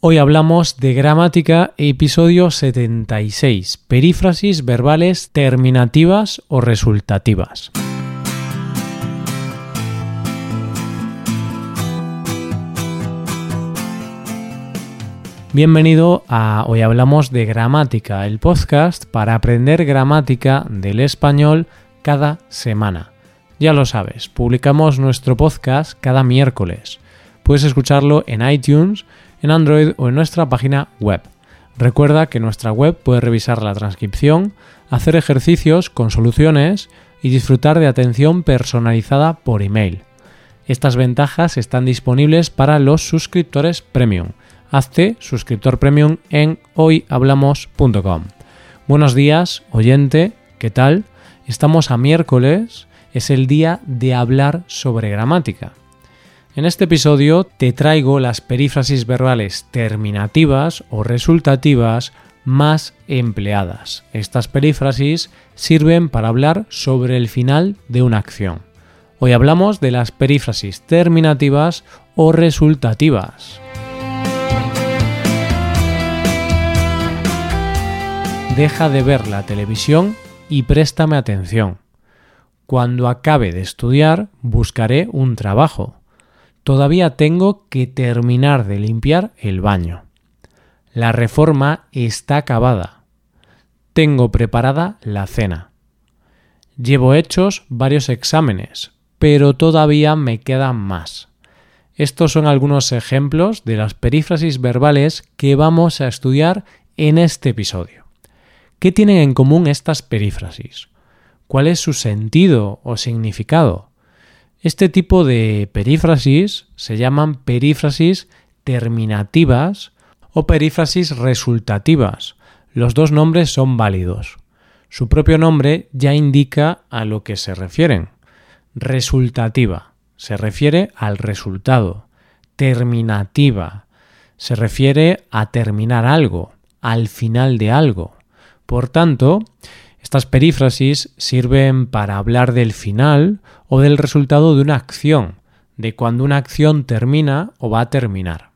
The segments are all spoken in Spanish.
Hoy hablamos de gramática, episodio 76, perífrasis verbales terminativas o resultativas. Bienvenido a Hoy Hablamos de Gramática, el podcast para aprender gramática del español cada semana. Ya lo sabes, publicamos nuestro podcast cada miércoles. Puedes escucharlo en iTunes, en Android o en nuestra página web. Recuerda que en nuestra web puedes revisar la transcripción, hacer ejercicios con soluciones y disfrutar de atención personalizada por email. Estas ventajas están disponibles para los suscriptores premium. Hazte suscriptor premium en hoyhablamos.com. Buenos días, oyente, ¿qué tal? Estamos a miércoles, es el día de hablar sobre gramática. En este episodio te traigo las perífrasis verbales terminativas o resultativas más empleadas. Estas perífrasis sirven para hablar sobre el final de una acción. Hoy hablamos de las perífrasis terminativas o resultativas. Deja de ver la televisión y préstame atención. Cuando acabe de estudiar, buscaré un trabajo. Todavía tengo que terminar de limpiar el baño. La reforma está acabada. Tengo preparada la cena. Llevo hechos varios exámenes, pero todavía me quedan más. Estos son algunos ejemplos de las perífrasis verbales que vamos a estudiar en este episodio. ¿Qué tienen en común estas perífrasis? ¿Cuál es su sentido o significado? Este tipo de perífrasis se llaman perífrasis terminativas o perífrasis resultativas. Los dos nombres son válidos. Su propio nombre ya indica a lo que se refieren. Resultativa se refiere al resultado. Terminativa se refiere a terminar algo, al final de algo. Por tanto, estas perífrasis sirven para hablar del final o del resultado de una acción, de cuando una acción termina o va a terminar.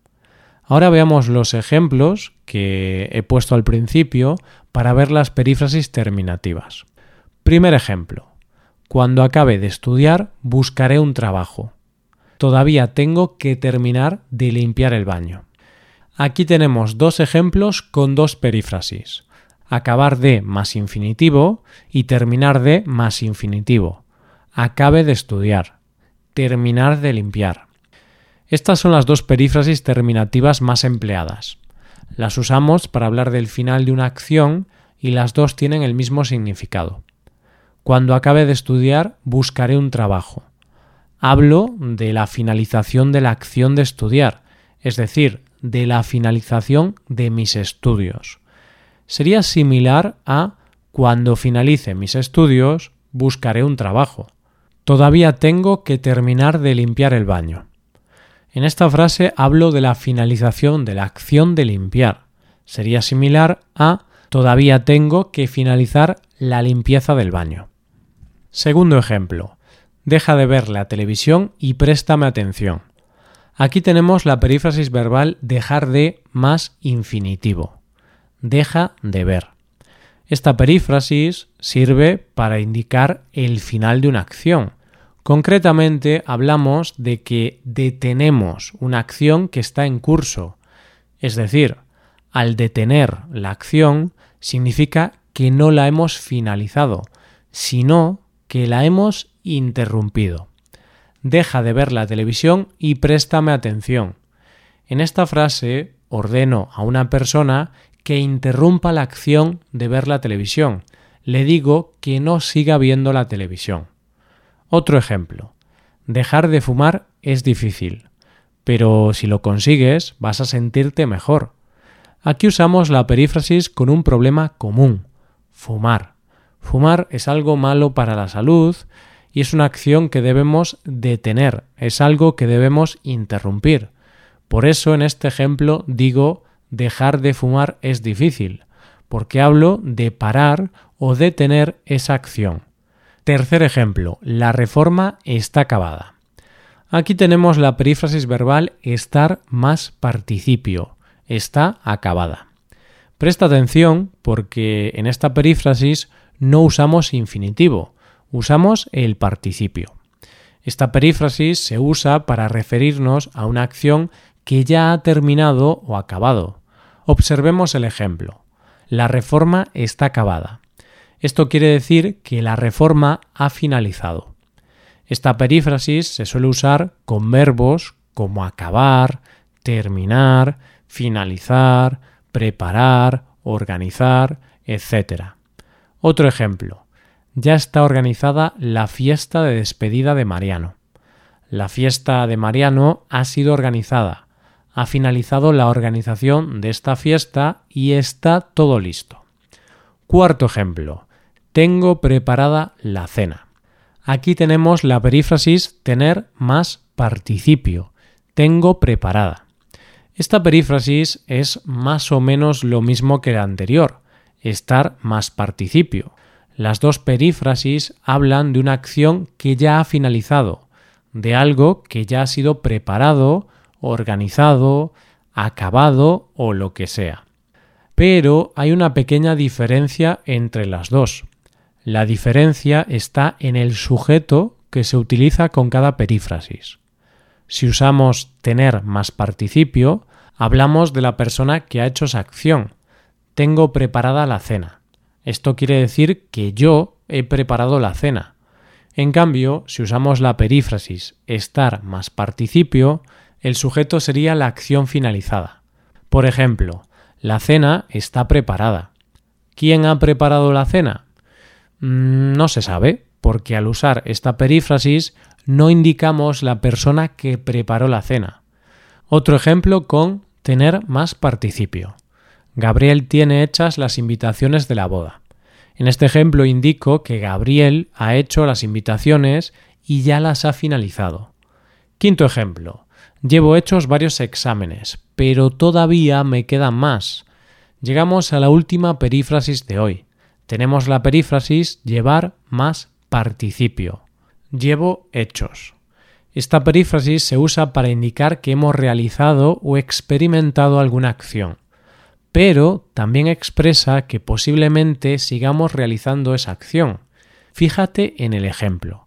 Ahora veamos los ejemplos que he puesto al principio para ver las perífrasis terminativas. Primer ejemplo. Cuando acabe de estudiar, buscaré un trabajo. Todavía tengo que terminar de limpiar el baño. Aquí tenemos dos ejemplos con dos perífrasis acabar de más infinitivo y terminar de más infinitivo. Acabe de estudiar. Terminar de limpiar. Estas son las dos perífrasis terminativas más empleadas. Las usamos para hablar del final de una acción y las dos tienen el mismo significado. Cuando acabe de estudiar, buscaré un trabajo. Hablo de la finalización de la acción de estudiar, es decir, de la finalización de mis estudios sería similar a cuando finalice mis estudios buscaré un trabajo. Todavía tengo que terminar de limpiar el baño. En esta frase hablo de la finalización de la acción de limpiar. Sería similar a todavía tengo que finalizar la limpieza del baño. Segundo ejemplo. Deja de ver la televisión y préstame atención. Aquí tenemos la perífrasis verbal dejar de más infinitivo deja de ver. Esta perífrasis sirve para indicar el final de una acción. Concretamente hablamos de que detenemos una acción que está en curso. Es decir, al detener la acción significa que no la hemos finalizado, sino que la hemos interrumpido. Deja de ver la televisión y préstame atención. En esta frase ordeno a una persona que interrumpa la acción de ver la televisión. Le digo que no siga viendo la televisión. Otro ejemplo. Dejar de fumar es difícil, pero si lo consigues vas a sentirte mejor. Aquí usamos la perífrasis con un problema común. Fumar. Fumar es algo malo para la salud y es una acción que debemos detener, es algo que debemos interrumpir. Por eso en este ejemplo digo dejar de fumar es difícil, porque hablo de parar o detener esa acción. Tercer ejemplo, la reforma está acabada. Aquí tenemos la perífrasis verbal estar más participio, está acabada. Presta atención porque en esta perífrasis no usamos infinitivo, usamos el participio. Esta perífrasis se usa para referirnos a una acción que ya ha terminado o acabado. Observemos el ejemplo. La reforma está acabada. Esto quiere decir que la reforma ha finalizado. Esta perífrasis se suele usar con verbos como acabar, terminar, finalizar, preparar, organizar, etc. Otro ejemplo. Ya está organizada la fiesta de despedida de Mariano. La fiesta de Mariano ha sido organizada. Ha finalizado la organización de esta fiesta y está todo listo. Cuarto ejemplo. Tengo preparada la cena. Aquí tenemos la perífrasis tener más participio. Tengo preparada. Esta perífrasis es más o menos lo mismo que la anterior, estar más participio. Las dos perífrasis hablan de una acción que ya ha finalizado, de algo que ya ha sido preparado, organizado, acabado o lo que sea. Pero hay una pequeña diferencia entre las dos. La diferencia está en el sujeto que se utiliza con cada perífrasis. Si usamos tener más participio, hablamos de la persona que ha hecho esa acción. Tengo preparada la cena. Esto quiere decir que yo he preparado la cena. En cambio, si usamos la perífrasis estar más participio, el sujeto sería la acción finalizada. Por ejemplo, la cena está preparada. ¿Quién ha preparado la cena? Mm, no se sabe, porque al usar esta perífrasis no indicamos la persona que preparó la cena. Otro ejemplo con tener más participio. Gabriel tiene hechas las invitaciones de la boda. En este ejemplo indico que Gabriel ha hecho las invitaciones y ya las ha finalizado. Quinto ejemplo. Llevo hechos varios exámenes, pero todavía me quedan más. Llegamos a la última perífrasis de hoy tenemos la perífrasis llevar más participio. Llevo hechos. Esta perífrasis se usa para indicar que hemos realizado o experimentado alguna acción, pero también expresa que posiblemente sigamos realizando esa acción. Fíjate en el ejemplo.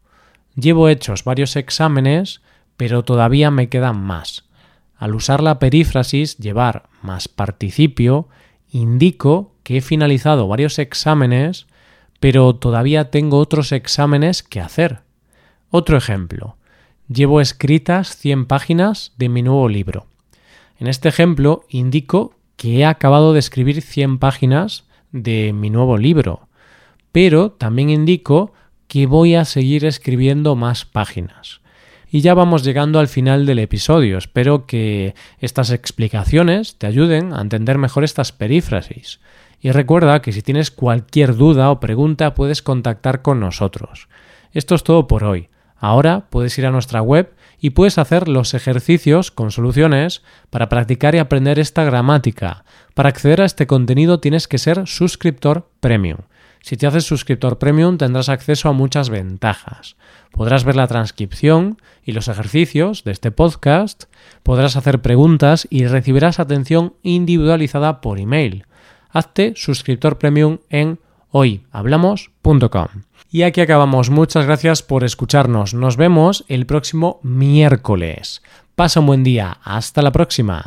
Llevo hechos varios exámenes, pero todavía me quedan más. Al usar la perífrasis llevar más participio, indico que he finalizado varios exámenes, pero todavía tengo otros exámenes que hacer. Otro ejemplo. Llevo escritas 100 páginas de mi nuevo libro. En este ejemplo indico que he acabado de escribir 100 páginas de mi nuevo libro, pero también indico que voy a seguir escribiendo más páginas. Y ya vamos llegando al final del episodio. Espero que estas explicaciones te ayuden a entender mejor estas perífrasis. Y recuerda que si tienes cualquier duda o pregunta puedes contactar con nosotros. Esto es todo por hoy. Ahora puedes ir a nuestra web y puedes hacer los ejercicios con soluciones para practicar y aprender esta gramática. Para acceder a este contenido tienes que ser suscriptor premium. Si te haces suscriptor premium tendrás acceso a muchas ventajas. Podrás ver la transcripción y los ejercicios de este podcast, podrás hacer preguntas y recibirás atención individualizada por email hazte suscriptor premium en hoyhablamos.com. Y aquí acabamos. Muchas gracias por escucharnos. Nos vemos el próximo miércoles. Pasa un buen día. Hasta la próxima.